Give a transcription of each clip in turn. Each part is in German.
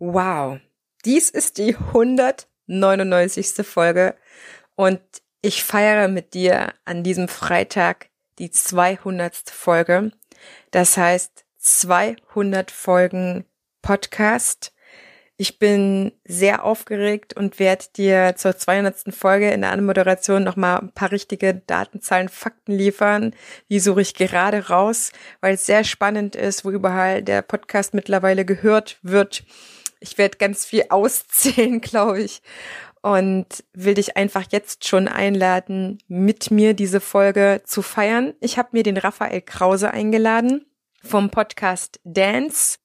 Wow, dies ist die 199. Folge und ich feiere mit dir an diesem Freitag die 200. Folge. Das heißt 200 Folgen Podcast. Ich bin sehr aufgeregt und werde dir zur 200. Folge in der Anmoderation nochmal ein paar richtige Datenzahlen, Fakten liefern. Die suche ich gerade raus, weil es sehr spannend ist, wo überall der Podcast mittlerweile gehört wird ich werde ganz viel auszählen, glaube ich. Und will dich einfach jetzt schon einladen, mit mir diese Folge zu feiern. Ich habe mir den Raphael Krause eingeladen vom Podcast Dance,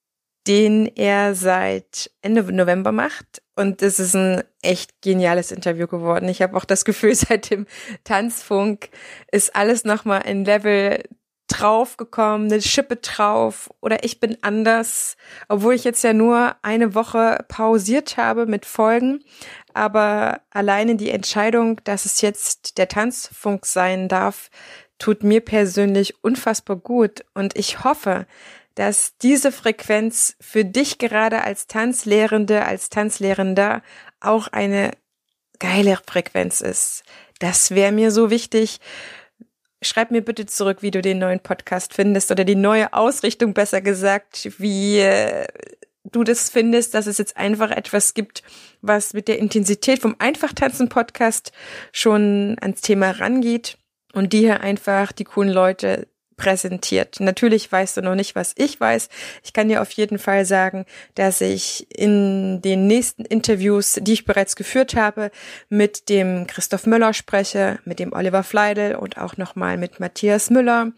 den er seit Ende November macht. Und es ist ein echt geniales Interview geworden. Ich habe auch das Gefühl, seit dem Tanzfunk ist alles nochmal ein Level draufgekommen, eine Schippe drauf oder ich bin anders, obwohl ich jetzt ja nur eine Woche pausiert habe mit Folgen. Aber alleine die Entscheidung, dass es jetzt der Tanzfunk sein darf, tut mir persönlich unfassbar gut. Und ich hoffe, dass diese Frequenz für dich gerade als Tanzlehrende, als Tanzlehrender auch eine geile Frequenz ist. Das wäre mir so wichtig Schreib mir bitte zurück, wie du den neuen Podcast findest oder die neue Ausrichtung, besser gesagt, wie äh, du das findest, dass es jetzt einfach etwas gibt, was mit der Intensität vom Einfachtanzen-Podcast schon ans Thema rangeht und die hier einfach die coolen Leute präsentiert. Natürlich weißt du noch nicht, was ich weiß. Ich kann dir auf jeden Fall sagen, dass ich in den nächsten Interviews, die ich bereits geführt habe, mit dem Christoph Müller spreche, mit dem Oliver Fleidel und auch nochmal mit Matthias Müller.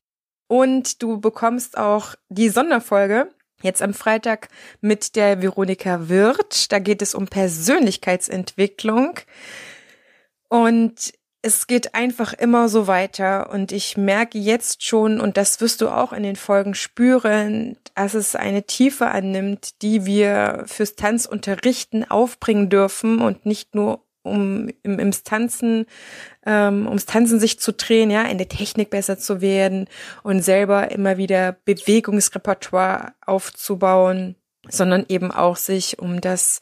Und du bekommst auch die Sonderfolge jetzt am Freitag mit der Veronika Wirth. Da geht es um Persönlichkeitsentwicklung. Und es geht einfach immer so weiter und ich merke jetzt schon, und das wirst du auch in den Folgen spüren, dass es eine Tiefe annimmt, die wir fürs Tanzunterrichten aufbringen dürfen und nicht nur um im, ums Tanzen, ähm, ums Tanzen sich zu drehen, ja, in der Technik besser zu werden und selber immer wieder Bewegungsrepertoire aufzubauen sondern eben auch sich um das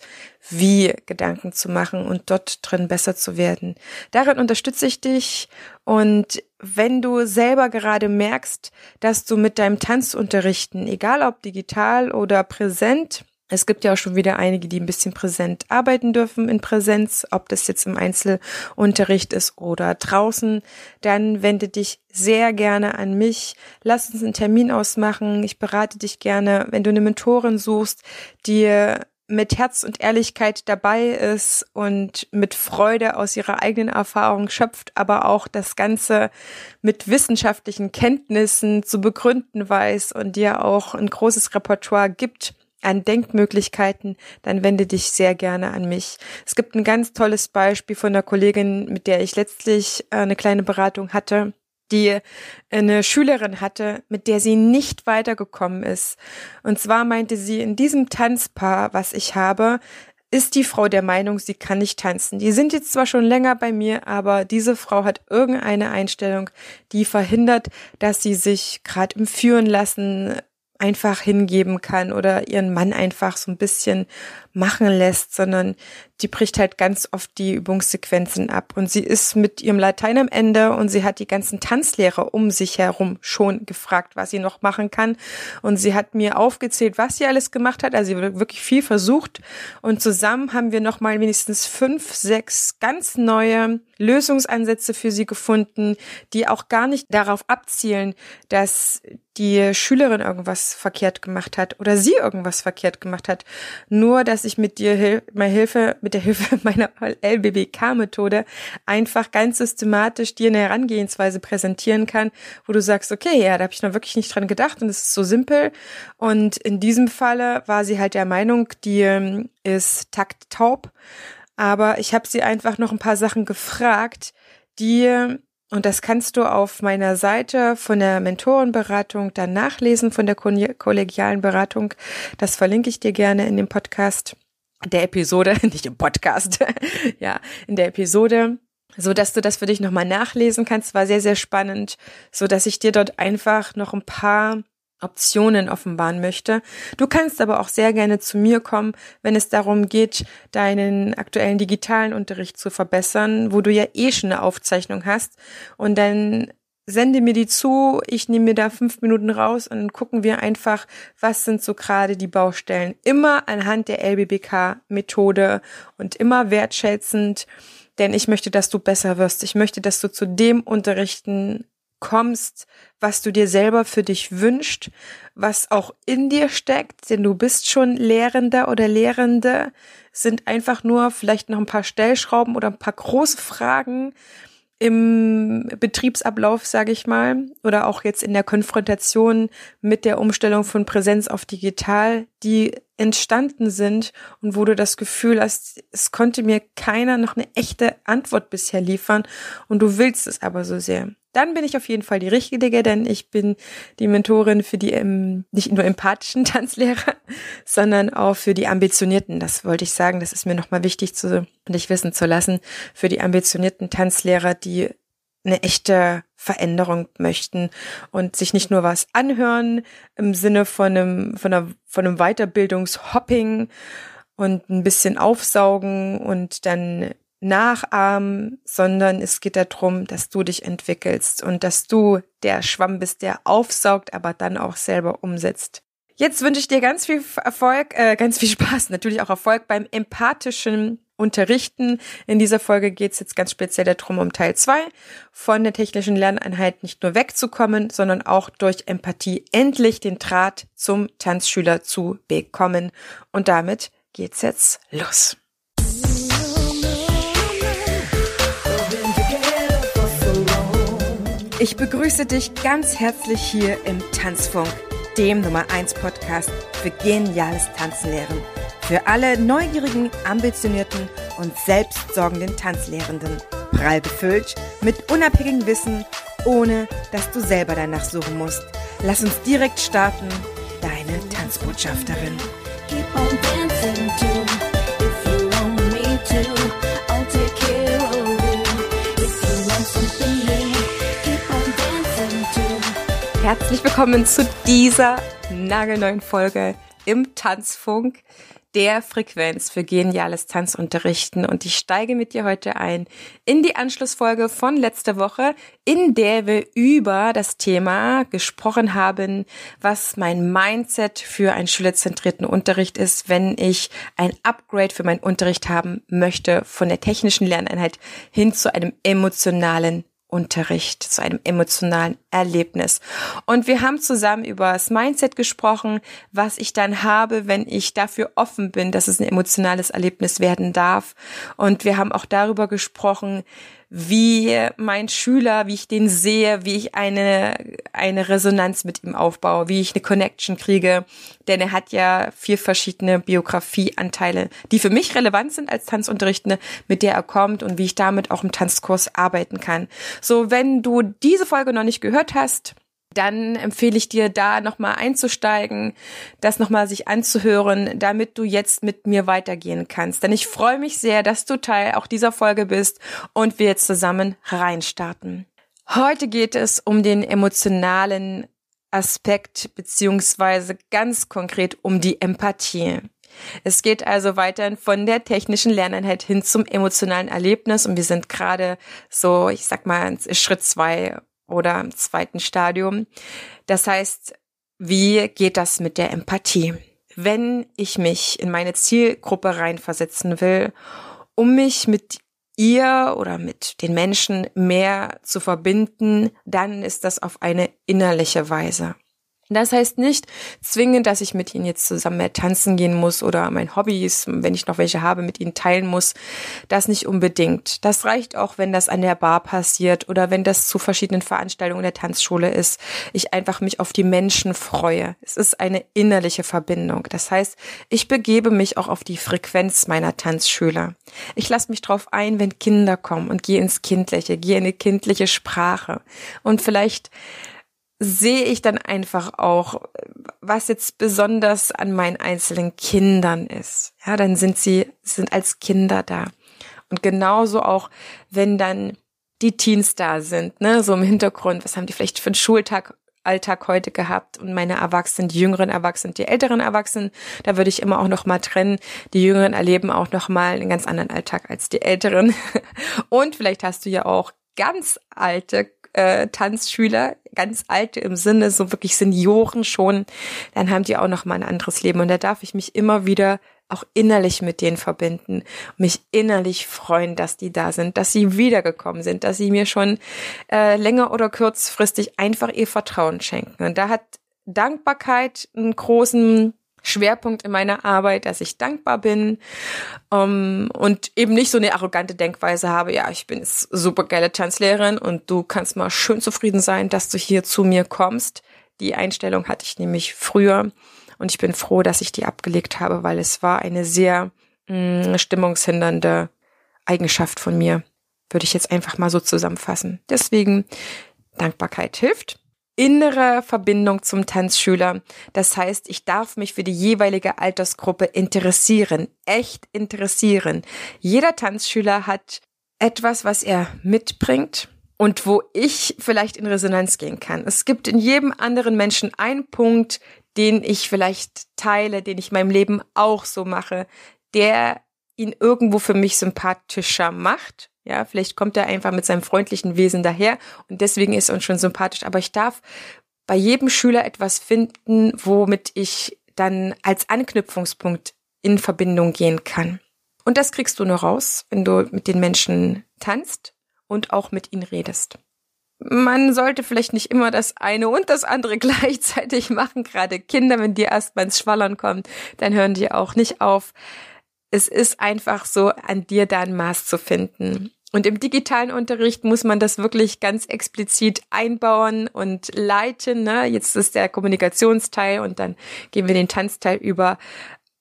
Wie Gedanken zu machen und dort drin besser zu werden. Darin unterstütze ich dich und wenn du selber gerade merkst, dass du mit deinem Tanzunterrichten, egal ob digital oder präsent, es gibt ja auch schon wieder einige, die ein bisschen präsent arbeiten dürfen in Präsenz, ob das jetzt im Einzelunterricht ist oder draußen. Dann wende dich sehr gerne an mich. Lass uns einen Termin ausmachen. Ich berate dich gerne, wenn du eine Mentorin suchst, die mit Herz und Ehrlichkeit dabei ist und mit Freude aus ihrer eigenen Erfahrung schöpft, aber auch das Ganze mit wissenschaftlichen Kenntnissen zu begründen weiß und dir auch ein großes Repertoire gibt, an Denkmöglichkeiten, dann wende dich sehr gerne an mich. Es gibt ein ganz tolles Beispiel von einer Kollegin, mit der ich letztlich äh, eine kleine Beratung hatte, die eine Schülerin hatte, mit der sie nicht weitergekommen ist. Und zwar meinte sie, in diesem Tanzpaar, was ich habe, ist die Frau der Meinung, sie kann nicht tanzen. Die sind jetzt zwar schon länger bei mir, aber diese Frau hat irgendeine Einstellung, die verhindert, dass sie sich gerade im Führen lassen einfach hingeben kann oder ihren Mann einfach so ein bisschen machen lässt, sondern die bricht halt ganz oft die Übungssequenzen ab. Und sie ist mit ihrem Latein am Ende und sie hat die ganzen Tanzlehrer um sich herum schon gefragt, was sie noch machen kann. Und sie hat mir aufgezählt, was sie alles gemacht hat. Also sie hat wirklich viel versucht. Und zusammen haben wir nochmal mindestens fünf, sechs ganz neue Lösungsansätze für sie gefunden, die auch gar nicht darauf abzielen, dass die Schülerin irgendwas verkehrt gemacht hat oder sie irgendwas verkehrt gemacht hat. Nur, dass ich mit dir Hil meine Hilfe, mit der Hilfe meiner LBBK-Methode einfach ganz systematisch dir eine Herangehensweise präsentieren kann, wo du sagst, okay, ja, da habe ich noch wirklich nicht dran gedacht und es ist so simpel. Und in diesem Falle war sie halt der Meinung, die ähm, ist takttaub. Aber ich habe sie einfach noch ein paar Sachen gefragt, die und das kannst du auf meiner Seite von der Mentorenberatung dann nachlesen, von der kollegialen Beratung. Das verlinke ich dir gerne in dem Podcast, der Episode, nicht im Podcast, ja, in der Episode, so dass du das für dich nochmal nachlesen kannst. War sehr, sehr spannend, so dass ich dir dort einfach noch ein paar Optionen offenbaren möchte. Du kannst aber auch sehr gerne zu mir kommen, wenn es darum geht, deinen aktuellen digitalen Unterricht zu verbessern, wo du ja eh schon eine Aufzeichnung hast. Und dann sende mir die zu, ich nehme mir da fünf Minuten raus und dann gucken wir einfach, was sind so gerade die Baustellen. Immer anhand der LBBK-Methode und immer wertschätzend, denn ich möchte, dass du besser wirst. Ich möchte, dass du zu dem Unterrichten kommst, was du dir selber für dich wünscht, was auch in dir steckt, denn du bist schon Lehrender oder Lehrende, sind einfach nur vielleicht noch ein paar Stellschrauben oder ein paar große Fragen, im Betriebsablauf, sage ich mal, oder auch jetzt in der Konfrontation mit der Umstellung von Präsenz auf digital, die entstanden sind und wo du das Gefühl hast, es konnte mir keiner noch eine echte Antwort bisher liefern und du willst es aber so sehr dann bin ich auf jeden Fall die Richtige, denn ich bin die Mentorin für die ähm, nicht nur empathischen Tanzlehrer, sondern auch für die ambitionierten. Das wollte ich sagen, das ist mir nochmal wichtig zu dich wissen zu lassen, für die ambitionierten Tanzlehrer, die eine echte Veränderung möchten und sich nicht nur was anhören im Sinne von einem, von einer, von einem Weiterbildungshopping und ein bisschen aufsaugen und dann nachahmen, sondern es geht darum, dass du dich entwickelst und dass du der Schwamm bist, der aufsaugt, aber dann auch selber umsetzt. Jetzt wünsche ich dir ganz viel Erfolg, äh, ganz viel Spaß, natürlich auch Erfolg beim empathischen Unterrichten. In dieser Folge geht es jetzt ganz speziell darum, um Teil zwei von der technischen Lerneinheit nicht nur wegzukommen, sondern auch durch Empathie endlich den Draht zum Tanzschüler zu bekommen. Und damit geht's jetzt los. Ich begrüße dich ganz herzlich hier im Tanzfunk, dem Nummer 1 Podcast für geniales Tanzenlehren. Für alle neugierigen, ambitionierten und selbstsorgenden Tanzlehrenden. Prall befüllt mit unabhängigem Wissen, ohne dass du selber danach suchen musst. Lass uns direkt starten. Deine Tanzbotschafterin. Keep on dancing too, if you want me to. Herzlich willkommen zu dieser nagelneuen Folge im Tanzfunk der Frequenz für geniales Tanzunterrichten. Und ich steige mit dir heute ein in die Anschlussfolge von letzter Woche, in der wir über das Thema gesprochen haben, was mein Mindset für einen schülerzentrierten Unterricht ist, wenn ich ein Upgrade für meinen Unterricht haben möchte von der technischen Lerneinheit hin zu einem emotionalen Unterricht, zu einem emotionalen Erlebnis. Und wir haben zusammen über das Mindset gesprochen, was ich dann habe, wenn ich dafür offen bin, dass es ein emotionales Erlebnis werden darf. Und wir haben auch darüber gesprochen, wie mein Schüler, wie ich den sehe, wie ich eine, eine Resonanz mit ihm aufbaue, wie ich eine Connection kriege. Denn er hat ja vier verschiedene Biografieanteile, die für mich relevant sind als Tanzunterrichtende, mit der er kommt und wie ich damit auch im Tanzkurs arbeiten kann. So, wenn du diese Folge noch nicht gehört hast, dann empfehle ich dir da nochmal einzusteigen, das nochmal sich anzuhören, damit du jetzt mit mir weitergehen kannst. Denn ich freue mich sehr, dass du Teil auch dieser Folge bist und wir jetzt zusammen reinstarten. Heute geht es um den emotionalen Aspekt beziehungsweise ganz konkret um die Empathie. Es geht also weiterhin von der technischen Lerneinheit hin zum emotionalen Erlebnis und wir sind gerade so, ich sag mal, Schritt zwei oder im zweiten Stadium. Das heißt, wie geht das mit der Empathie? Wenn ich mich in meine Zielgruppe reinversetzen will, um mich mit ihr oder mit den Menschen mehr zu verbinden, dann ist das auf eine innerliche Weise. Das heißt nicht zwingend, dass ich mit ihnen jetzt zusammen mehr tanzen gehen muss oder mein Hobbys, wenn ich noch welche habe, mit ihnen teilen muss. Das nicht unbedingt. Das reicht auch, wenn das an der Bar passiert oder wenn das zu verschiedenen Veranstaltungen der Tanzschule ist. Ich einfach mich auf die Menschen freue. Es ist eine innerliche Verbindung. Das heißt, ich begebe mich auch auf die Frequenz meiner Tanzschüler. Ich lasse mich drauf ein, wenn Kinder kommen und gehe ins Kindliche, gehe in eine kindliche Sprache. Und vielleicht sehe ich dann einfach auch, was jetzt besonders an meinen einzelnen Kindern ist. Ja, dann sind sie, sind als Kinder da. Und genauso auch, wenn dann die Teens da sind, ne, so im Hintergrund, was haben die vielleicht für einen Schultag Alltag heute gehabt und meine Erwachsenen, die jüngeren Erwachsenen, die älteren Erwachsenen, da würde ich immer auch noch mal trennen. Die jüngeren erleben auch noch mal einen ganz anderen Alltag als die älteren. Und vielleicht hast du ja auch ganz alte äh, Tanzschüler, ganz alte im Sinne, so wirklich Senioren schon, dann haben die auch noch mal ein anderes Leben und da darf ich mich immer wieder auch innerlich mit denen verbinden, mich innerlich freuen, dass die da sind, dass sie wiedergekommen sind, dass sie mir schon äh, länger oder kurzfristig einfach ihr Vertrauen schenken. Und da hat Dankbarkeit einen großen Schwerpunkt in meiner Arbeit, dass ich dankbar bin um, und eben nicht so eine arrogante Denkweise habe, ja, ich bin jetzt super geile Tanzlehrerin und du kannst mal schön zufrieden sein, dass du hier zu mir kommst. Die Einstellung hatte ich nämlich früher und ich bin froh, dass ich die abgelegt habe, weil es war eine sehr mh, mm, stimmungshindernde Eigenschaft von mir, würde ich jetzt einfach mal so zusammenfassen. Deswegen Dankbarkeit hilft innere Verbindung zum Tanzschüler. Das heißt, ich darf mich für die jeweilige Altersgruppe interessieren, echt interessieren. Jeder Tanzschüler hat etwas, was er mitbringt und wo ich vielleicht in Resonanz gehen kann. Es gibt in jedem anderen Menschen einen Punkt, den ich vielleicht teile, den ich meinem Leben auch so mache, der ihn irgendwo für mich sympathischer macht ja, vielleicht kommt er einfach mit seinem freundlichen Wesen daher und deswegen ist er uns schon sympathisch. Aber ich darf bei jedem Schüler etwas finden, womit ich dann als Anknüpfungspunkt in Verbindung gehen kann. Und das kriegst du nur raus, wenn du mit den Menschen tanzt und auch mit ihnen redest. Man sollte vielleicht nicht immer das eine und das andere gleichzeitig machen. Gerade Kinder, wenn die erst mal ins Schwallern kommen, dann hören die auch nicht auf es ist einfach so, an dir da ein Maß zu finden. Und im digitalen Unterricht muss man das wirklich ganz explizit einbauen und leiten. Ne? Jetzt ist der Kommunikationsteil und dann gehen wir den Tanzteil über.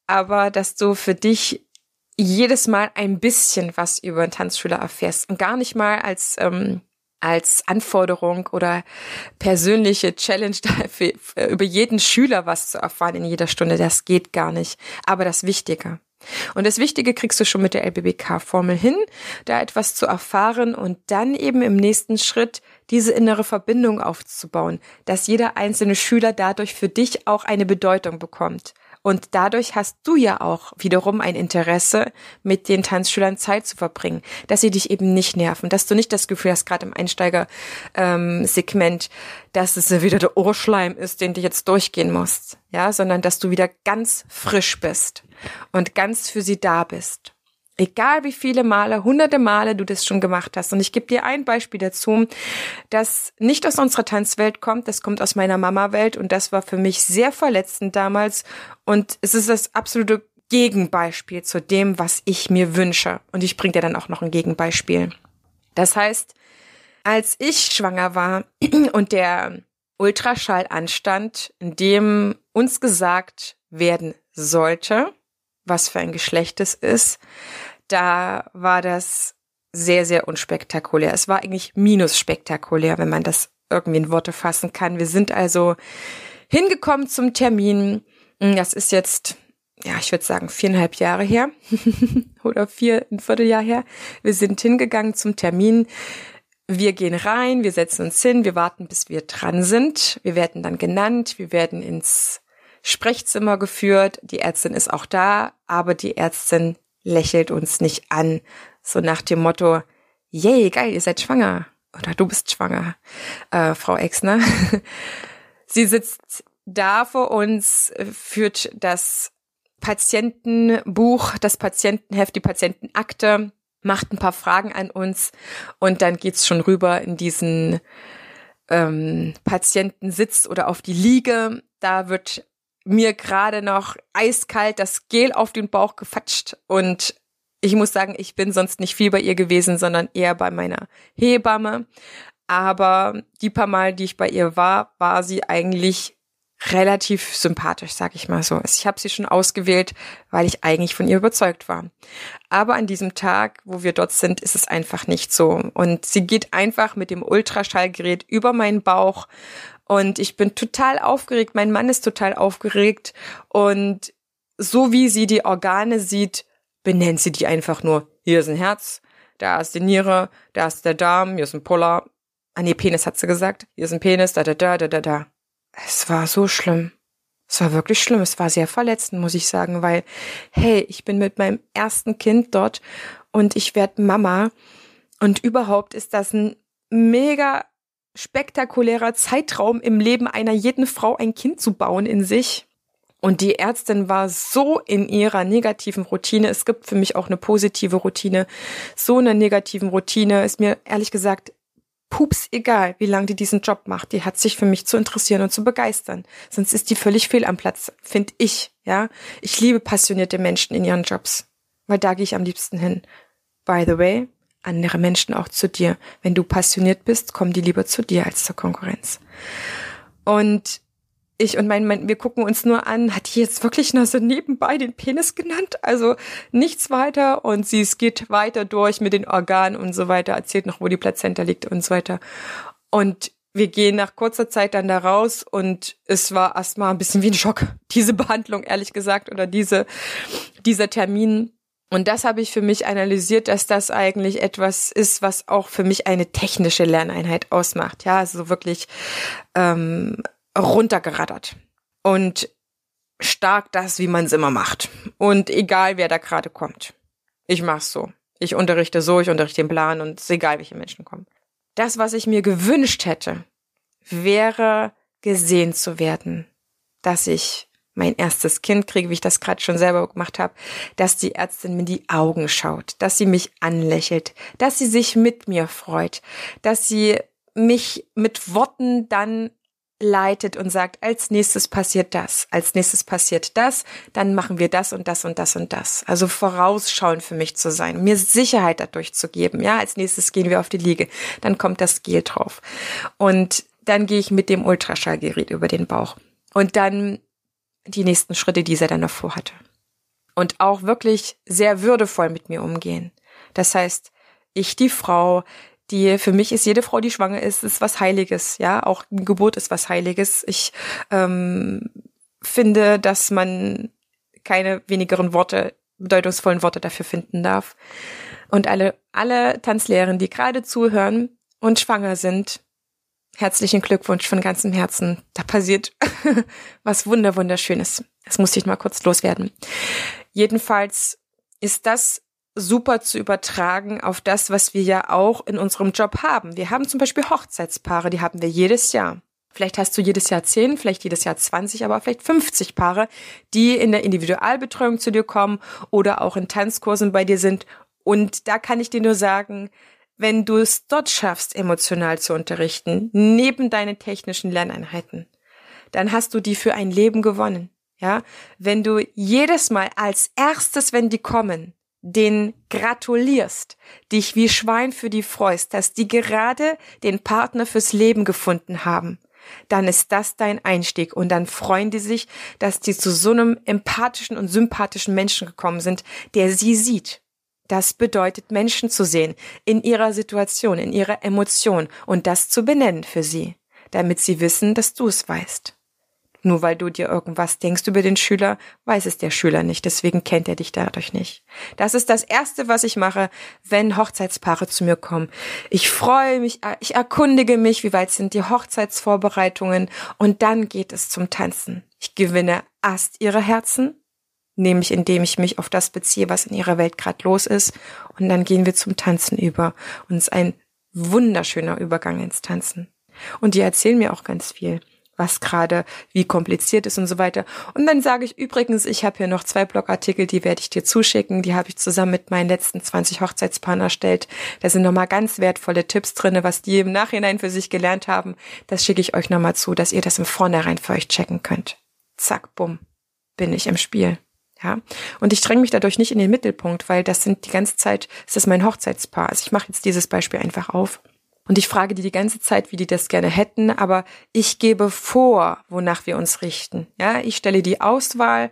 Aber dass du für dich jedes Mal ein bisschen was über einen Tanzschüler erfährst und gar nicht mal als ähm, als Anforderung oder persönliche Challenge dafür, über jeden Schüler was zu erfahren in jeder Stunde. Das geht gar nicht. Aber das Wichtige. Und das Wichtige kriegst du schon mit der LBBK-Formel hin, da etwas zu erfahren und dann eben im nächsten Schritt diese innere Verbindung aufzubauen, dass jeder einzelne Schüler dadurch für dich auch eine Bedeutung bekommt. Und dadurch hast du ja auch wiederum ein Interesse, mit den Tanzschülern Zeit zu verbringen, dass sie dich eben nicht nerven, dass du nicht das Gefühl hast, gerade im Einsteiger-Segment, ähm, dass es wieder der Ohrschleim ist, den du jetzt durchgehen musst, ja, sondern dass du wieder ganz frisch bist und ganz für sie da bist. Egal wie viele Male, hunderte Male du das schon gemacht hast. Und ich gebe dir ein Beispiel dazu, das nicht aus unserer Tanzwelt kommt, das kommt aus meiner Mama-Welt und das war für mich sehr verletzend damals. Und es ist das absolute Gegenbeispiel zu dem, was ich mir wünsche. Und ich bringe dir dann auch noch ein Gegenbeispiel. Das heißt, als ich schwanger war und der Ultraschall anstand, in dem uns gesagt werden sollte, was für ein Geschlecht es ist, da war das sehr, sehr unspektakulär. Es war eigentlich minus spektakulär, wenn man das irgendwie in Worte fassen kann. Wir sind also hingekommen zum Termin. Das ist jetzt, ja, ich würde sagen, viereinhalb Jahre her oder vier, ein Vierteljahr her. Wir sind hingegangen zum Termin. Wir gehen rein, wir setzen uns hin, wir warten, bis wir dran sind. Wir werden dann genannt, wir werden ins Sprechzimmer geführt. Die Ärztin ist auch da, aber die Ärztin lächelt uns nicht an. So nach dem Motto, yay, geil, ihr seid schwanger. Oder du bist schwanger, äh, Frau Exner. Sie sitzt da vor uns, führt das Patientenbuch, das Patientenheft, die Patientenakte, macht ein paar Fragen an uns und dann geht's schon rüber in diesen ähm, Patientensitz oder auf die Liege. Da wird mir gerade noch eiskalt das Gel auf den Bauch gefatscht und ich muss sagen, ich bin sonst nicht viel bei ihr gewesen, sondern eher bei meiner Hebamme. Aber die paar Mal, die ich bei ihr war, war sie eigentlich relativ sympathisch, sag ich mal so. Also ich habe sie schon ausgewählt, weil ich eigentlich von ihr überzeugt war. Aber an diesem Tag, wo wir dort sind, ist es einfach nicht so. Und sie geht einfach mit dem Ultraschallgerät über meinen Bauch und ich bin total aufgeregt. Mein Mann ist total aufgeregt. Und so wie sie die Organe sieht, benennt sie die einfach nur. Hier ist ein Herz, da ist die Niere, da ist der Darm, hier ist ein Polar. Ah nee, Penis hat sie gesagt. Hier ist ein Penis, da, da, da, da, da, da. es war so schlimm. Es war wirklich schlimm. Es war sehr verletzend, muss ich sagen, weil, hey, ich bin mit meinem ersten Kind dort und ich werde Mama. Und überhaupt ist das ein mega spektakulärer Zeitraum im Leben einer jeden Frau, ein Kind zu bauen in sich. Und die Ärztin war so in ihrer negativen Routine. Es gibt für mich auch eine positive Routine. So eine negativen Routine ist mir ehrlich gesagt pups egal, wie lange die diesen Job macht. Die hat sich für mich zu interessieren und zu begeistern. Sonst ist die völlig fehl am Platz, finde ich. Ja, ich liebe passionierte Menschen in ihren Jobs, weil da gehe ich am liebsten hin. By the way, andere Menschen auch zu dir. Wenn du passioniert bist, kommen die lieber zu dir als zur Konkurrenz. Und ich und mein Mann, wir gucken uns nur an, hat die jetzt wirklich nur so nebenbei den Penis genannt? Also nichts weiter und sie es geht weiter durch mit den Organen und so weiter, erzählt noch, wo die Plazenta liegt und so weiter. Und wir gehen nach kurzer Zeit dann da raus und es war erstmal ein bisschen wie ein Schock, diese Behandlung, ehrlich gesagt, oder diese, dieser Termin. Und das habe ich für mich analysiert, dass das eigentlich etwas ist, was auch für mich eine technische Lerneinheit ausmacht. Ja, also wirklich ähm, runtergeraddert und stark das, wie man es immer macht. Und egal, wer da gerade kommt. Ich mach's so. Ich unterrichte so, ich unterrichte den Plan und es ist egal, welche Menschen kommen. Das, was ich mir gewünscht hätte, wäre gesehen zu werden, dass ich mein erstes Kind kriege, wie ich das gerade schon selber gemacht habe, dass die Ärztin mir in die Augen schaut, dass sie mich anlächelt, dass sie sich mit mir freut, dass sie mich mit Worten dann leitet und sagt, als nächstes passiert das, als nächstes passiert das, dann machen wir das und das und das und das. Also vorausschauen für mich zu sein, mir Sicherheit dadurch zu geben. Ja, als nächstes gehen wir auf die Liege, dann kommt das Gel drauf. Und dann gehe ich mit dem Ultraschallgerät über den Bauch. Und dann die nächsten Schritte, die er dann davor hatte. Und auch wirklich sehr würdevoll mit mir umgehen. Das heißt, ich, die Frau, die für mich ist jede Frau, die schwanger ist, ist was Heiliges. Ja, auch Geburt ist was Heiliges. Ich ähm, finde, dass man keine wenigeren Worte, bedeutungsvollen Worte dafür finden darf. Und alle, alle Tanzlehrerinnen, die gerade zuhören und schwanger sind, herzlichen Glückwunsch von ganzem Herzen. Da passiert was wunder wunderschönes. Das musste ich mal kurz loswerden. Jedenfalls ist das super zu übertragen auf das, was wir ja auch in unserem Job haben. Wir haben zum Beispiel Hochzeitspaare, die haben wir jedes Jahr. Vielleicht hast du jedes Jahr zehn, vielleicht jedes Jahr 20, aber vielleicht 50 Paare, die in der Individualbetreuung zu dir kommen oder auch in Tanzkursen bei dir sind. Und da kann ich dir nur sagen, wenn du es dort schaffst, emotional zu unterrichten, neben deinen technischen Lerneinheiten, dann hast du die für ein Leben gewonnen. Ja, wenn du jedes Mal als erstes, wenn die kommen, den gratulierst, dich wie Schwein für die freust, dass die gerade den Partner fürs Leben gefunden haben, dann ist das dein Einstieg und dann freuen die sich, dass die zu so einem empathischen und sympathischen Menschen gekommen sind, der sie sieht. Das bedeutet Menschen zu sehen, in ihrer Situation, in ihrer Emotion und das zu benennen für sie, damit sie wissen, dass du es weißt. Nur weil du dir irgendwas denkst über den Schüler, weiß es der Schüler nicht, deswegen kennt er dich dadurch nicht. Das ist das Erste, was ich mache, wenn Hochzeitspaare zu mir kommen. Ich freue mich, ich erkundige mich, wie weit sind die Hochzeitsvorbereitungen und dann geht es zum Tanzen. Ich gewinne erst ihre Herzen, nämlich indem ich mich auf das beziehe, was in ihrer Welt gerade los ist und dann gehen wir zum Tanzen über und es ist ein wunderschöner Übergang ins Tanzen. Und die erzählen mir auch ganz viel was gerade wie kompliziert ist und so weiter. Und dann sage ich übrigens, ich habe hier noch zwei Blogartikel, die werde ich dir zuschicken. Die habe ich zusammen mit meinen letzten 20 Hochzeitspaaren erstellt. Da sind nochmal ganz wertvolle Tipps drinne, was die im Nachhinein für sich gelernt haben. Das schicke ich euch nochmal zu, dass ihr das im Vornherein für euch checken könnt. Zack, bumm, bin ich im Spiel. Ja, und ich dränge mich dadurch nicht in den Mittelpunkt, weil das sind die ganze Zeit, ist das mein Hochzeitspaar. Also ich mache jetzt dieses Beispiel einfach auf. Und ich frage die die ganze Zeit, wie die das gerne hätten, aber ich gebe vor, wonach wir uns richten. Ja, ich stelle die Auswahl.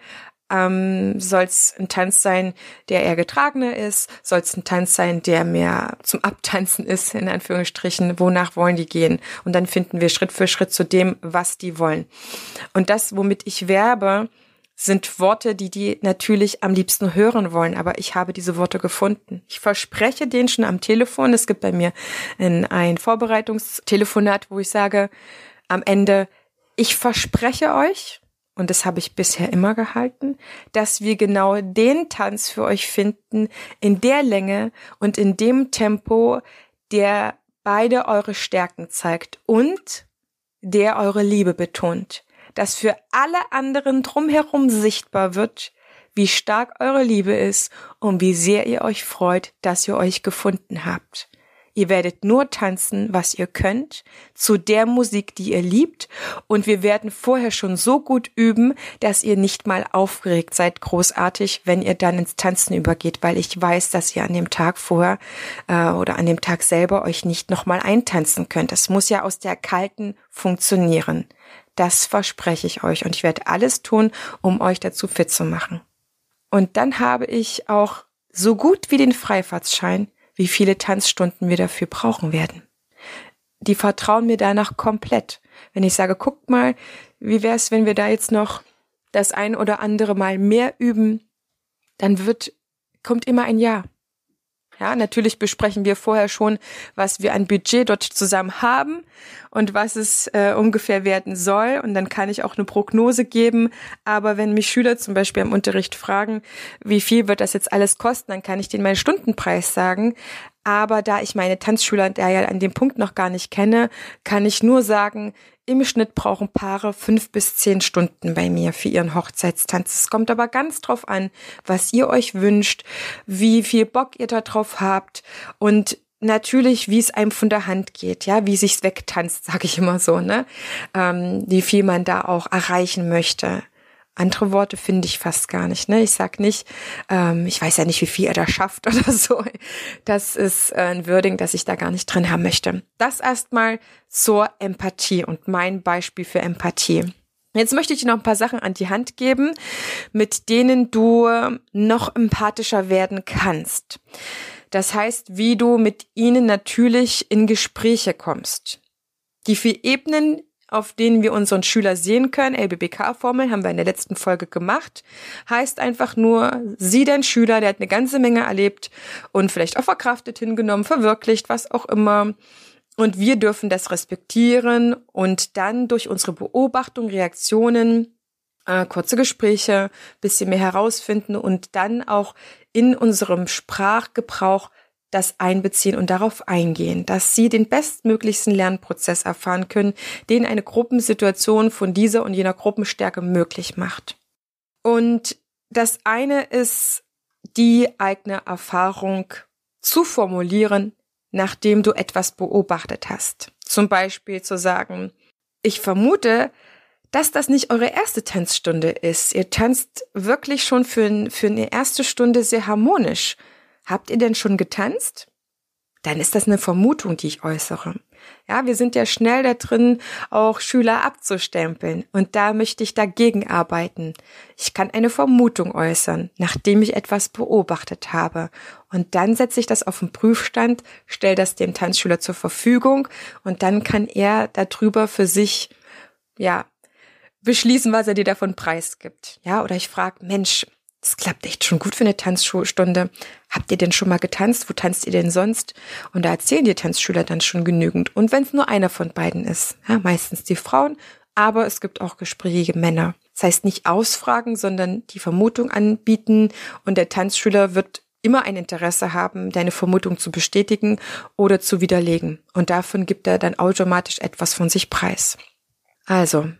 Ähm, soll es ein Tanz sein, der eher getragener ist? Soll es ein Tanz sein, der mehr zum Abtanzen ist, in Anführungsstrichen? Wonach wollen die gehen? Und dann finden wir Schritt für Schritt zu dem, was die wollen. Und das, womit ich werbe, sind Worte, die die natürlich am liebsten hören wollen, aber ich habe diese Worte gefunden. Ich verspreche denen schon am Telefon, es gibt bei mir ein, Vorbereitungstelefonat, wo ich sage, am Ende, Ich verspreche euch, und das habe ich bisher immer gehalten, dass wir genau den Tanz für euch finden, in der Länge und in dem Tempo, der beide eure Stärken zeigt und der eure Liebe betont, dass für alle anderen drumherum sichtbar wird, wie stark eure Liebe ist und wie sehr ihr euch freut, dass ihr euch gefunden habt. Ihr werdet nur tanzen, was ihr könnt, zu der Musik, die ihr liebt, und wir werden vorher schon so gut üben, dass ihr nicht mal aufgeregt seid, großartig, wenn ihr dann ins Tanzen übergeht, weil ich weiß, dass ihr an dem Tag vorher äh, oder an dem Tag selber euch nicht nochmal eintanzen könnt. Das muss ja aus der kalten funktionieren. Das verspreche ich euch und ich werde alles tun, um euch dazu fit zu machen. Und dann habe ich auch so gut wie den Freifahrtsschein wie viele Tanzstunden wir dafür brauchen werden. Die vertrauen mir danach komplett. Wenn ich sage, guckt mal, wie wäre es, wenn wir da jetzt noch das ein oder andere Mal mehr üben, dann wird, kommt immer ein Ja. Ja, natürlich besprechen wir vorher schon, was wir an Budget dort zusammen haben und was es äh, ungefähr werden soll. Und dann kann ich auch eine Prognose geben. Aber wenn mich Schüler zum Beispiel im Unterricht fragen, wie viel wird das jetzt alles kosten, dann kann ich denen meinen Stundenpreis sagen. Aber da ich meine Tanzschüler ja an dem Punkt noch gar nicht kenne, kann ich nur sagen, im Schnitt brauchen Paare fünf bis zehn Stunden bei mir für ihren Hochzeitstanz. Es kommt aber ganz drauf an, was ihr euch wünscht, wie viel Bock ihr da drauf habt und natürlich, wie es einem von der Hand geht, ja, wie sich's wegtanzt, sage ich immer so, ne, ähm, wie viel man da auch erreichen möchte. Andere Worte finde ich fast gar nicht. Ne? Ich sag nicht, ähm, ich weiß ja nicht, wie viel er da schafft oder so. Das ist äh, ein Wording, das ich da gar nicht drin haben möchte. Das erstmal zur Empathie und mein Beispiel für Empathie. Jetzt möchte ich dir noch ein paar Sachen an die Hand geben, mit denen du noch empathischer werden kannst. Das heißt, wie du mit ihnen natürlich in Gespräche kommst. Die vier Ebenen, auf denen wir unseren Schüler sehen können. LBBK-Formel haben wir in der letzten Folge gemacht. Heißt einfach nur, sieh dein Schüler, der hat eine ganze Menge erlebt und vielleicht auch verkraftet, hingenommen, verwirklicht, was auch immer. Und wir dürfen das respektieren und dann durch unsere Beobachtung, Reaktionen, äh, kurze Gespräche, bisschen mehr herausfinden und dann auch in unserem Sprachgebrauch das einbeziehen und darauf eingehen, dass sie den bestmöglichsten Lernprozess erfahren können, den eine Gruppensituation von dieser und jener Gruppenstärke möglich macht. Und das eine ist, die eigene Erfahrung zu formulieren, nachdem du etwas beobachtet hast. Zum Beispiel zu sagen, ich vermute, dass das nicht eure erste Tanzstunde ist. Ihr tanzt wirklich schon für, für eine erste Stunde sehr harmonisch. Habt ihr denn schon getanzt? Dann ist das eine Vermutung, die ich äußere. Ja, wir sind ja schnell da drin, auch Schüler abzustempeln. Und da möchte ich dagegen arbeiten. Ich kann eine Vermutung äußern, nachdem ich etwas beobachtet habe. Und dann setze ich das auf den Prüfstand, stelle das dem Tanzschüler zur Verfügung und dann kann er darüber für sich, ja, beschließen, was er dir davon preisgibt. Ja, oder ich frage, Mensch, das klappt echt schon gut für eine Tanzstunde. Habt ihr denn schon mal getanzt? Wo tanzt ihr denn sonst? Und da erzählen die Tanzschüler dann schon genügend. Und wenn es nur einer von beiden ist, ja, meistens die Frauen, aber es gibt auch gesprächige Männer. Das heißt nicht ausfragen, sondern die Vermutung anbieten und der Tanzschüler wird immer ein Interesse haben, deine Vermutung zu bestätigen oder zu widerlegen. Und davon gibt er dann automatisch etwas von sich preis. Also,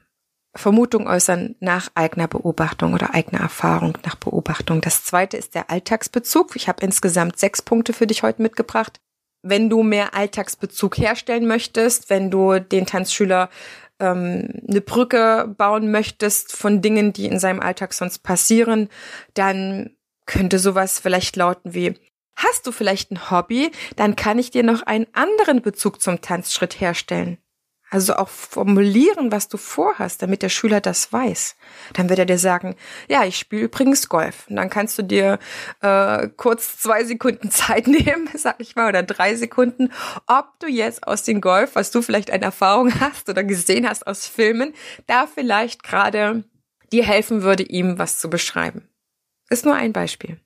Vermutung äußern nach eigener Beobachtung oder eigener Erfahrung nach Beobachtung. Das zweite ist der Alltagsbezug. Ich habe insgesamt sechs Punkte für dich heute mitgebracht. Wenn du mehr Alltagsbezug herstellen möchtest, wenn du den Tanzschüler ähm, eine Brücke bauen möchtest von Dingen, die in seinem Alltag sonst passieren, dann könnte sowas vielleicht lauten wie, hast du vielleicht ein Hobby, dann kann ich dir noch einen anderen Bezug zum Tanzschritt herstellen. Also auch formulieren, was du vorhast, damit der Schüler das weiß. Dann wird er dir sagen, ja, ich spiele übrigens Golf. Und dann kannst du dir äh, kurz zwei Sekunden Zeit nehmen, sag ich mal, oder drei Sekunden, ob du jetzt aus dem Golf, was du vielleicht eine Erfahrung hast oder gesehen hast aus Filmen, da vielleicht gerade dir helfen würde, ihm was zu beschreiben. Ist nur ein Beispiel.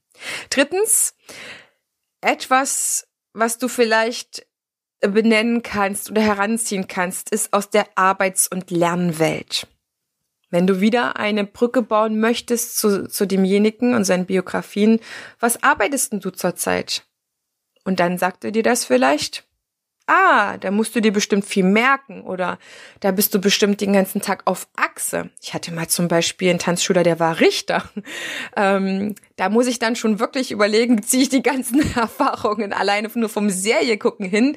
Drittens, etwas, was du vielleicht benennen kannst oder heranziehen kannst, ist aus der Arbeits- und Lernwelt. Wenn du wieder eine Brücke bauen möchtest zu, zu demjenigen und seinen Biografien, was arbeitest denn du zurzeit? Und dann sagt er dir das vielleicht ah, da musst du dir bestimmt viel merken oder da bist du bestimmt den ganzen Tag auf Achse. Ich hatte mal zum Beispiel einen Tanzschüler, der war Richter. Ähm, da muss ich dann schon wirklich überlegen, ziehe ich die ganzen Erfahrungen alleine nur vom Serie gucken hin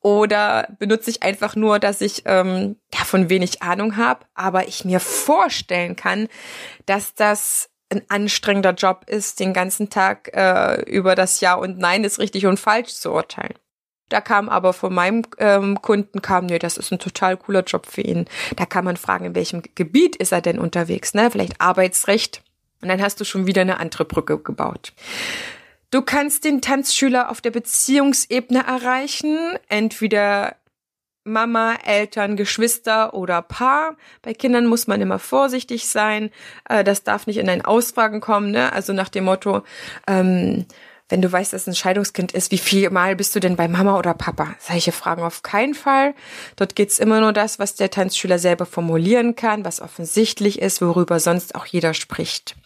oder benutze ich einfach nur, dass ich ähm, davon wenig Ahnung habe, aber ich mir vorstellen kann, dass das ein anstrengender Job ist, den ganzen Tag äh, über das Ja und Nein ist richtig und falsch zu urteilen. Da kam aber von meinem ähm, Kunden kam, nee, das ist ein total cooler Job für ihn. Da kann man fragen, in welchem Gebiet ist er denn unterwegs, ne? Vielleicht Arbeitsrecht. Und dann hast du schon wieder eine andere Brücke gebaut. Du kannst den Tanzschüler auf der Beziehungsebene erreichen, entweder Mama, Eltern, Geschwister oder Paar. Bei Kindern muss man immer vorsichtig sein. Äh, das darf nicht in ein Ausfragen kommen, ne? Also nach dem Motto, ähm, wenn du weißt, dass ein Scheidungskind ist, wie viel Mal bist du denn bei Mama oder Papa? Solche Fragen auf keinen Fall. Dort geht's immer nur das, was der Tanzschüler selber formulieren kann, was offensichtlich ist, worüber sonst auch jeder spricht.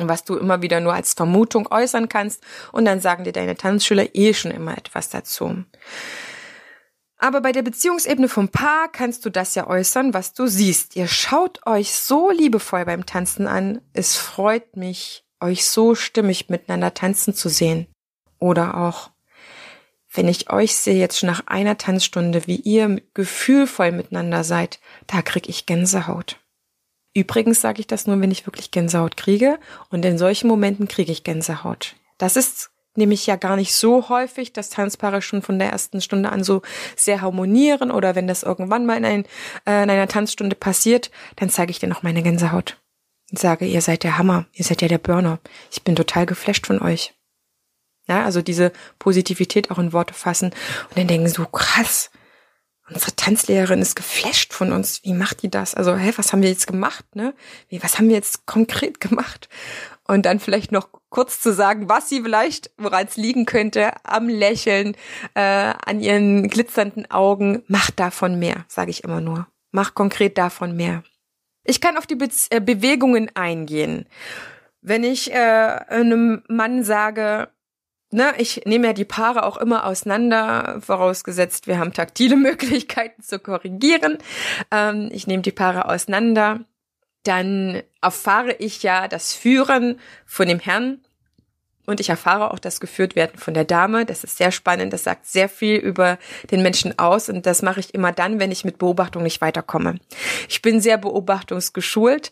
Und was du immer wieder nur als Vermutung äußern kannst. Und dann sagen dir deine Tanzschüler eh schon immer etwas dazu. Aber bei der Beziehungsebene vom Paar kannst du das ja äußern, was du siehst. Ihr schaut euch so liebevoll beim Tanzen an. Es freut mich, euch so stimmig miteinander tanzen zu sehen. Oder auch, wenn ich euch sehe jetzt schon nach einer Tanzstunde, wie ihr gefühlvoll miteinander seid, da krieg ich Gänsehaut. Übrigens sage ich das nur, wenn ich wirklich Gänsehaut kriege und in solchen Momenten kriege ich Gänsehaut. Das ist nämlich ja gar nicht so häufig, dass Tanzpaare schon von der ersten Stunde an so sehr harmonieren oder wenn das irgendwann mal in, ein, äh, in einer Tanzstunde passiert, dann zeige ich dir noch meine Gänsehaut und sage, ihr seid der Hammer, ihr seid ja der Burner. Ich bin total geflasht von euch. Ja, also diese Positivität auch in Worte fassen und dann denken so, krass, unsere Tanzlehrerin ist geflasht von uns. Wie macht die das? Also, hä, was haben wir jetzt gemacht, ne? Wie, was haben wir jetzt konkret gemacht? Und dann vielleicht noch kurz zu sagen, was sie vielleicht, woran es liegen könnte, am Lächeln, äh, an ihren glitzernden Augen. Macht davon mehr, sage ich immer nur. Mach konkret davon mehr. Ich kann auf die Be äh, Bewegungen eingehen. Wenn ich äh, einem Mann sage, ne, ich nehme ja die Paare auch immer auseinander, vorausgesetzt, wir haben taktile Möglichkeiten zu korrigieren. Ähm, ich nehme die Paare auseinander, dann erfahre ich ja das Führen von dem Herrn und ich erfahre auch das Geführtwerden von der Dame. Das ist sehr spannend. Das sagt sehr viel über den Menschen aus. Und das mache ich immer dann, wenn ich mit Beobachtung nicht weiterkomme. Ich bin sehr beobachtungsgeschult,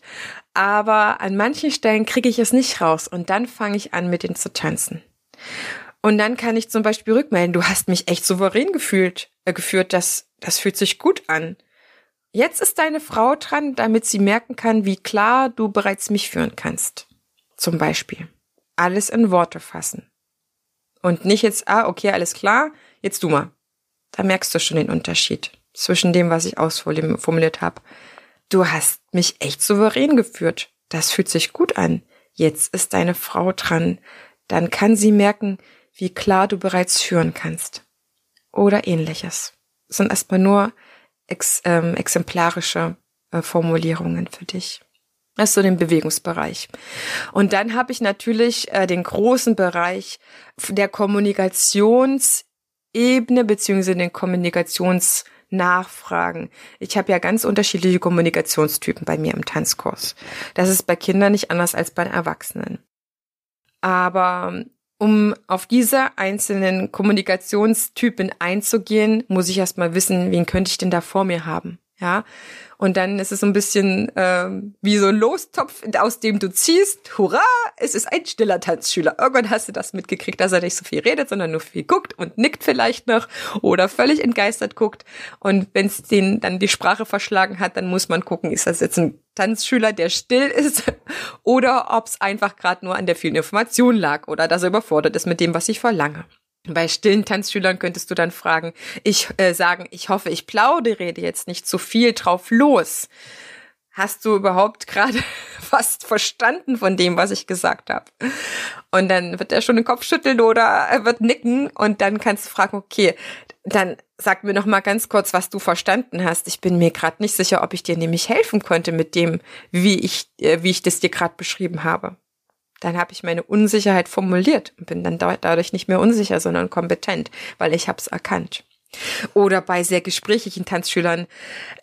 aber an manchen Stellen kriege ich es nicht raus. Und dann fange ich an, mit ihnen zu tanzen. Und dann kann ich zum Beispiel rückmelden, du hast mich echt souverän gefühlt, äh, geführt. Das, das fühlt sich gut an. Jetzt ist deine Frau dran, damit sie merken kann, wie klar du bereits mich führen kannst. Zum Beispiel alles in Worte fassen. Und nicht jetzt, ah, okay, alles klar, jetzt du mal. Da merkst du schon den Unterschied zwischen dem, was ich ausformuliert habe. Du hast mich echt souverän geführt. Das fühlt sich gut an. Jetzt ist deine Frau dran. Dann kann sie merken, wie klar du bereits führen kannst. Oder ähnliches. Das sind erstmal nur ex, ähm, exemplarische äh, Formulierungen für dich. Das ist so den Bewegungsbereich. Und dann habe ich natürlich äh, den großen Bereich der Kommunikationsebene beziehungsweise den Kommunikationsnachfragen. Ich habe ja ganz unterschiedliche Kommunikationstypen bei mir im Tanzkurs. Das ist bei Kindern nicht anders als bei Erwachsenen. Aber um auf diese einzelnen Kommunikationstypen einzugehen, muss ich erstmal wissen, wen könnte ich denn da vor mir haben. Ja, und dann ist es so ein bisschen äh, wie so ein Lostopf, aus dem du ziehst. Hurra, es ist ein stiller Tanzschüler. Irgendwann hast du das mitgekriegt, dass er nicht so viel redet, sondern nur viel guckt und nickt vielleicht noch oder völlig entgeistert guckt. Und wenn es den dann die Sprache verschlagen hat, dann muss man gucken, ist das jetzt ein Tanzschüler, der still ist, oder ob es einfach gerade nur an der vielen Information lag oder dass er überfordert ist mit dem, was ich verlange. Bei stillen Tanzschülern könntest du dann fragen, ich äh, sagen, ich hoffe, ich plaudere jetzt nicht zu viel drauf los. hast du überhaupt gerade fast verstanden von dem, was ich gesagt habe? Und dann wird er schon den Kopf schütteln oder er wird nicken und dann kannst du fragen, okay, dann sag mir noch mal ganz kurz, was du verstanden hast. Ich bin mir gerade nicht sicher, ob ich dir nämlich helfen konnte mit dem, wie ich, äh, wie ich das dir gerade beschrieben habe. Dann habe ich meine Unsicherheit formuliert und bin dann dadurch nicht mehr unsicher, sondern kompetent, weil ich habe es erkannt. Oder bei sehr gesprächigen Tanzschülern,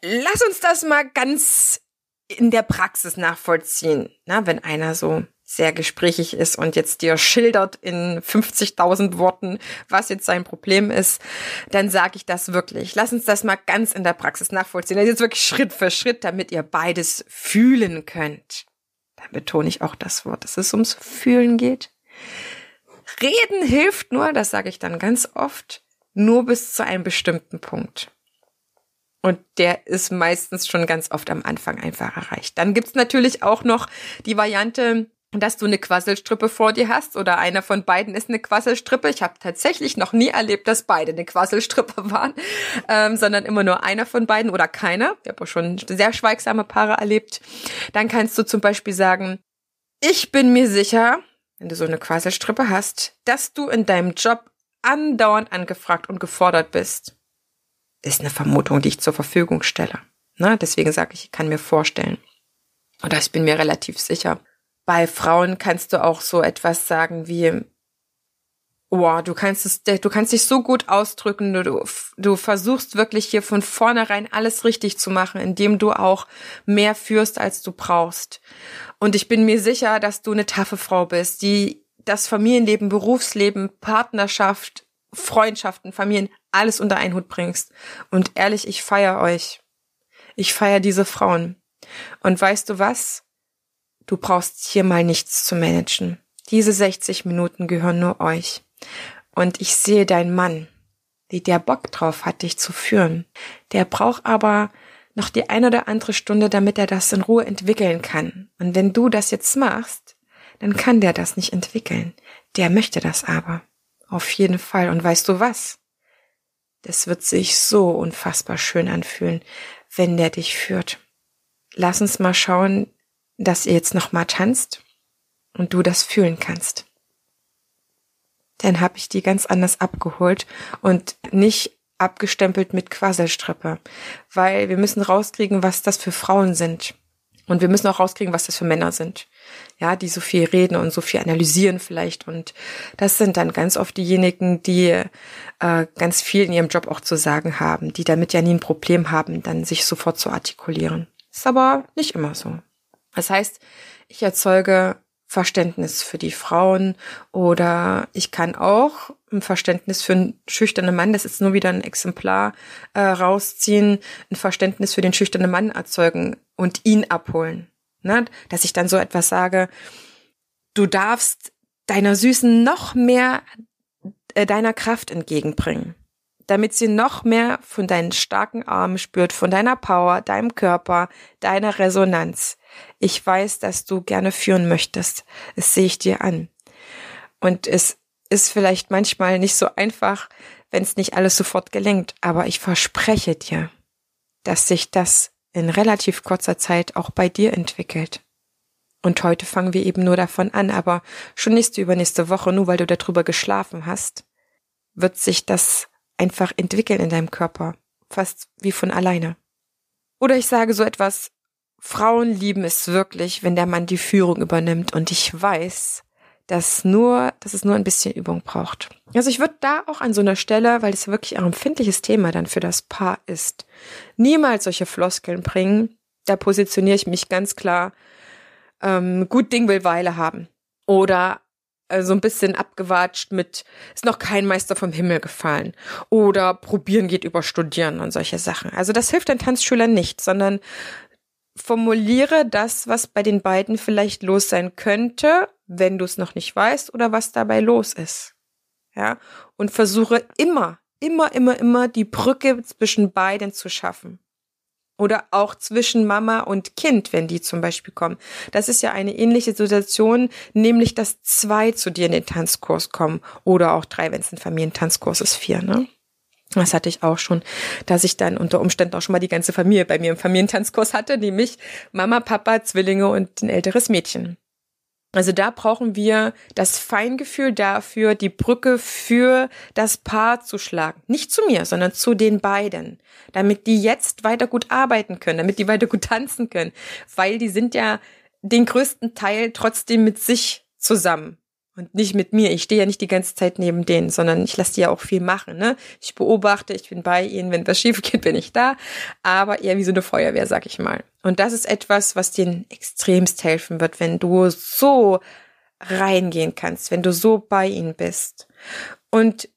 lass uns das mal ganz in der Praxis nachvollziehen. Na, wenn einer so sehr gesprächig ist und jetzt dir schildert in 50.000 Worten, was jetzt sein Problem ist, dann sage ich das wirklich. Lass uns das mal ganz in der Praxis nachvollziehen. Das ist jetzt wirklich Schritt für Schritt, damit ihr beides fühlen könnt. Dann betone ich auch das Wort, dass es ums Fühlen geht. Reden hilft nur, das sage ich dann ganz oft, nur bis zu einem bestimmten Punkt. Und der ist meistens schon ganz oft am Anfang einfach erreicht. Dann gibt's natürlich auch noch die Variante, dass du eine Quasselstrippe vor dir hast oder einer von beiden ist eine Quasselstrippe. Ich habe tatsächlich noch nie erlebt, dass beide eine Quasselstrippe waren, ähm, sondern immer nur einer von beiden oder keiner. Ich habe auch schon sehr schweigsame Paare erlebt. Dann kannst du zum Beispiel sagen, ich bin mir sicher, wenn du so eine Quasselstrippe hast, dass du in deinem Job andauernd angefragt und gefordert bist ist eine Vermutung, die ich zur Verfügung stelle. Ne? Deswegen sage ich, ich kann mir vorstellen. Oder ich bin mir relativ sicher. Bei Frauen kannst du auch so etwas sagen wie, oh, du kannst es, du kannst dich so gut ausdrücken, du, du versuchst wirklich hier von vornherein alles richtig zu machen, indem du auch mehr führst, als du brauchst. Und ich bin mir sicher, dass du eine taffe Frau bist, die das Familienleben, Berufsleben, Partnerschaft, Freundschaften, Familien, alles unter einen Hut bringst. Und ehrlich, ich feier euch. Ich feier diese Frauen. Und weißt du was? Du brauchst hier mal nichts zu managen. Diese 60 Minuten gehören nur euch. Und ich sehe deinen Mann, der Bock drauf hat, dich zu führen. Der braucht aber noch die ein oder andere Stunde, damit er das in Ruhe entwickeln kann. Und wenn du das jetzt machst, dann kann der das nicht entwickeln. Der möchte das aber. Auf jeden Fall. Und weißt du was? Das wird sich so unfassbar schön anfühlen, wenn der dich führt. Lass uns mal schauen, dass ihr jetzt noch mal tanzt und du das fühlen kannst. Dann habe ich die ganz anders abgeholt und nicht abgestempelt mit Quasselstrippe, weil wir müssen rauskriegen, was das für Frauen sind. Und wir müssen auch rauskriegen, was das für Männer sind. Ja, die so viel reden und so viel analysieren vielleicht. Und das sind dann ganz oft diejenigen, die äh, ganz viel in ihrem Job auch zu sagen haben, die damit ja nie ein Problem haben, dann sich sofort zu artikulieren. Ist aber nicht immer so. Das heißt, ich erzeuge Verständnis für die Frauen oder ich kann auch ein Verständnis für einen schüchternen Mann, das ist nur wieder ein Exemplar äh, rausziehen, ein Verständnis für den schüchternen Mann erzeugen und ihn abholen. Ne? Dass ich dann so etwas sage, du darfst deiner Süßen noch mehr äh, deiner Kraft entgegenbringen, damit sie noch mehr von deinen starken Armen spürt, von deiner Power, deinem Körper, deiner Resonanz. Ich weiß, dass du gerne führen möchtest. Das sehe ich dir an. Und es ist vielleicht manchmal nicht so einfach, wenn es nicht alles sofort gelingt, aber ich verspreche dir, dass sich das in relativ kurzer Zeit auch bei dir entwickelt. Und heute fangen wir eben nur davon an, aber schon nächste übernächste Woche, nur weil du darüber geschlafen hast, wird sich das einfach entwickeln in deinem Körper, fast wie von alleine. Oder ich sage so etwas, Frauen lieben es wirklich, wenn der Mann die Führung übernimmt und ich weiß, dass nur, dass es nur ein bisschen Übung braucht. Also ich würde da auch an so einer Stelle, weil es wirklich ein empfindliches Thema dann für das Paar ist, niemals solche Floskeln bringen. Da positioniere ich mich ganz klar. Ähm, gut Ding will Weile haben. Oder äh, so ein bisschen abgewatscht mit, ist noch kein Meister vom Himmel gefallen. Oder probieren geht über studieren und solche Sachen. Also das hilft den Tanzschülern nicht, sondern formuliere das, was bei den beiden vielleicht los sein könnte, wenn du es noch nicht weißt oder was dabei los ist. Ja, und versuche immer, immer, immer, immer die Brücke zwischen beiden zu schaffen. Oder auch zwischen Mama und Kind, wenn die zum Beispiel kommen. Das ist ja eine ähnliche Situation, nämlich dass zwei zu dir in den Tanzkurs kommen. Oder auch drei, wenn es ein Familientanzkurs ist, vier, ne? Das hatte ich auch schon, dass ich dann unter Umständen auch schon mal die ganze Familie bei mir im Familientanzkurs hatte, nämlich Mama, Papa, Zwillinge und ein älteres Mädchen. Also da brauchen wir das Feingefühl dafür, die Brücke für das Paar zu schlagen. Nicht zu mir, sondern zu den beiden. Damit die jetzt weiter gut arbeiten können, damit die weiter gut tanzen können. Weil die sind ja den größten Teil trotzdem mit sich zusammen und nicht mit mir. Ich stehe ja nicht die ganze Zeit neben denen, sondern ich lasse die ja auch viel machen. Ne? Ich beobachte, ich bin bei ihnen, wenn was schief geht, bin ich da, aber eher wie so eine Feuerwehr, sag ich mal. Und das ist etwas, was dir extremst helfen wird, wenn du so reingehen kannst, wenn du so bei ihnen bist. Und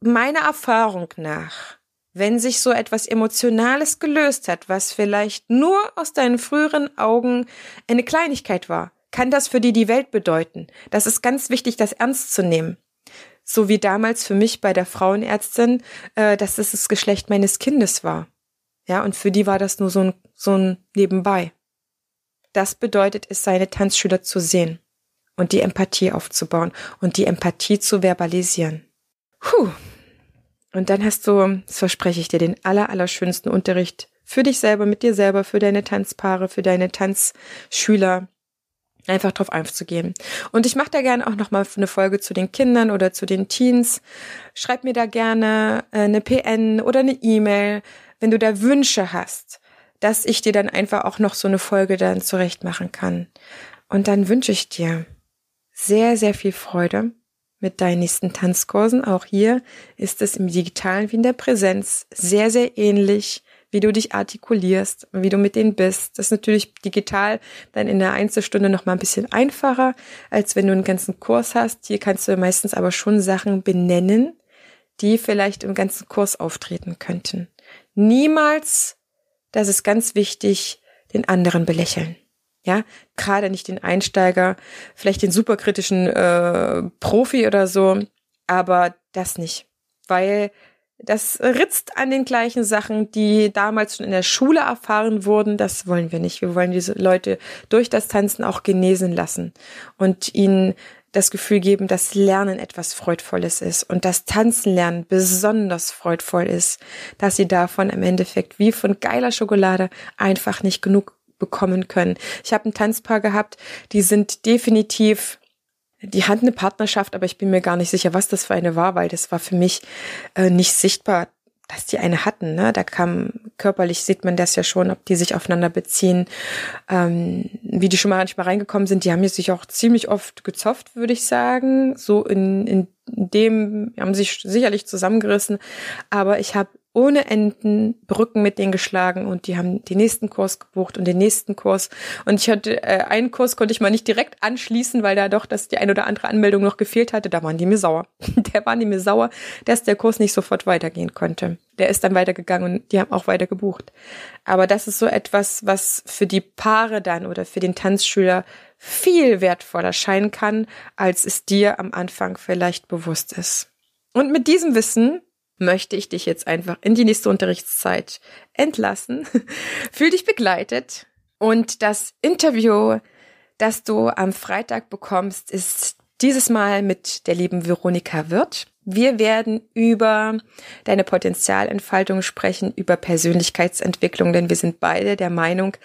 meiner Erfahrung nach, wenn sich so etwas Emotionales gelöst hat, was vielleicht nur aus deinen früheren Augen eine Kleinigkeit war, kann das für die die Welt bedeuten. Das ist ganz wichtig, das ernst zu nehmen. So wie damals für mich bei der Frauenärztin, äh, dass das das Geschlecht meines Kindes war. Ja, und für die war das nur so ein, so ein Nebenbei. Das bedeutet es, seine Tanzschüler zu sehen und die Empathie aufzubauen und die Empathie zu verbalisieren. Puh. Und dann hast du, das verspreche ich dir, den aller, allerschönsten Unterricht für dich selber, mit dir selber, für deine Tanzpaare, für deine Tanzschüler einfach drauf einzugehen. Und ich mache da gerne auch nochmal eine Folge zu den Kindern oder zu den Teens. Schreib mir da gerne äh, eine PN oder eine E-Mail, wenn du da Wünsche hast, dass ich dir dann einfach auch noch so eine Folge dann zurecht machen kann. Und dann wünsche ich dir sehr, sehr viel Freude mit deinen nächsten Tanzkursen. Auch hier ist es im Digitalen wie in der Präsenz sehr, sehr ähnlich wie du dich artikulierst, wie du mit denen bist. Das ist natürlich digital dann in der Einzelstunde noch mal ein bisschen einfacher, als wenn du einen ganzen Kurs hast. Hier kannst du meistens aber schon Sachen benennen, die vielleicht im ganzen Kurs auftreten könnten. Niemals, das ist ganz wichtig, den anderen belächeln. Ja, gerade nicht den Einsteiger, vielleicht den superkritischen äh, Profi oder so, aber das nicht, weil das ritzt an den gleichen Sachen, die damals schon in der Schule erfahren wurden. Das wollen wir nicht. Wir wollen diese Leute durch das Tanzen auch genesen lassen und ihnen das Gefühl geben, dass Lernen etwas Freudvolles ist und dass Tanzen lernen besonders freudvoll ist, dass sie davon im Endeffekt wie von geiler Schokolade einfach nicht genug bekommen können. Ich habe ein Tanzpaar gehabt, die sind definitiv die hatten eine Partnerschaft, aber ich bin mir gar nicht sicher, was das für eine war, weil das war für mich äh, nicht sichtbar, dass die eine hatten. Ne? Da kam körperlich sieht man das ja schon, ob die sich aufeinander beziehen. Ähm, wie die schon mal manchmal reingekommen sind, die haben sich auch ziemlich oft gezofft, würde ich sagen. So in, in dem haben sich sicherlich zusammengerissen, aber ich habe ohne Enden Brücken mit denen geschlagen und die haben den nächsten Kurs gebucht und den nächsten Kurs. Und ich hatte äh, einen Kurs konnte ich mal nicht direkt anschließen, weil da doch dass die ein oder andere Anmeldung noch gefehlt hatte. Da waren die mir sauer. Der waren die mir sauer, dass der Kurs nicht sofort weitergehen konnte. Der ist dann weitergegangen und die haben auch weiter gebucht. Aber das ist so etwas, was für die Paare dann oder für den Tanzschüler viel wertvoller scheinen kann, als es dir am Anfang vielleicht bewusst ist. Und mit diesem Wissen möchte ich dich jetzt einfach in die nächste Unterrichtszeit entlassen. Fühl dich begleitet. Und das Interview, das du am Freitag bekommst, ist dieses Mal mit der lieben Veronika Wirth. Wir werden über deine Potenzialentfaltung sprechen, über Persönlichkeitsentwicklung, denn wir sind beide der Meinung,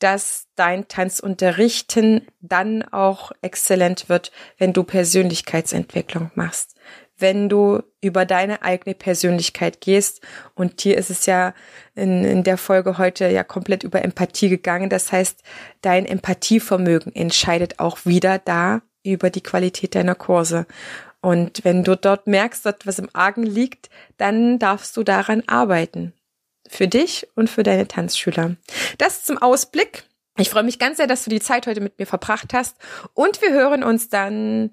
dass dein Tanzunterrichten dann auch exzellent wird, wenn du Persönlichkeitsentwicklung machst wenn du über deine eigene Persönlichkeit gehst. Und hier ist es ja in, in der Folge heute ja komplett über Empathie gegangen. Das heißt, dein Empathievermögen entscheidet auch wieder da über die Qualität deiner Kurse. Und wenn du dort merkst, dass was im Argen liegt, dann darfst du daran arbeiten. Für dich und für deine Tanzschüler. Das zum Ausblick. Ich freue mich ganz sehr, dass du die Zeit heute mit mir verbracht hast. Und wir hören uns dann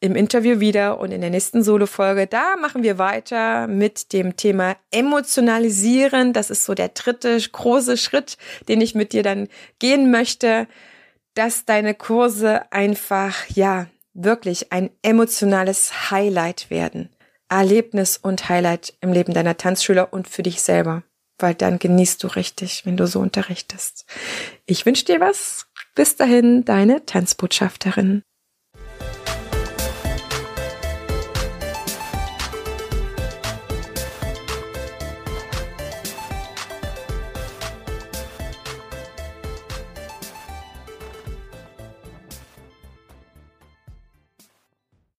im Interview wieder und in der nächsten Solo-Folge. Da machen wir weiter mit dem Thema Emotionalisieren. Das ist so der dritte große Schritt, den ich mit dir dann gehen möchte, dass deine Kurse einfach, ja, wirklich ein emotionales Highlight werden. Erlebnis und Highlight im Leben deiner Tanzschüler und für dich selber. Weil dann genießt du richtig, wenn du so unterrichtest. Ich wünsche dir was. Bis dahin, deine Tanzbotschafterin.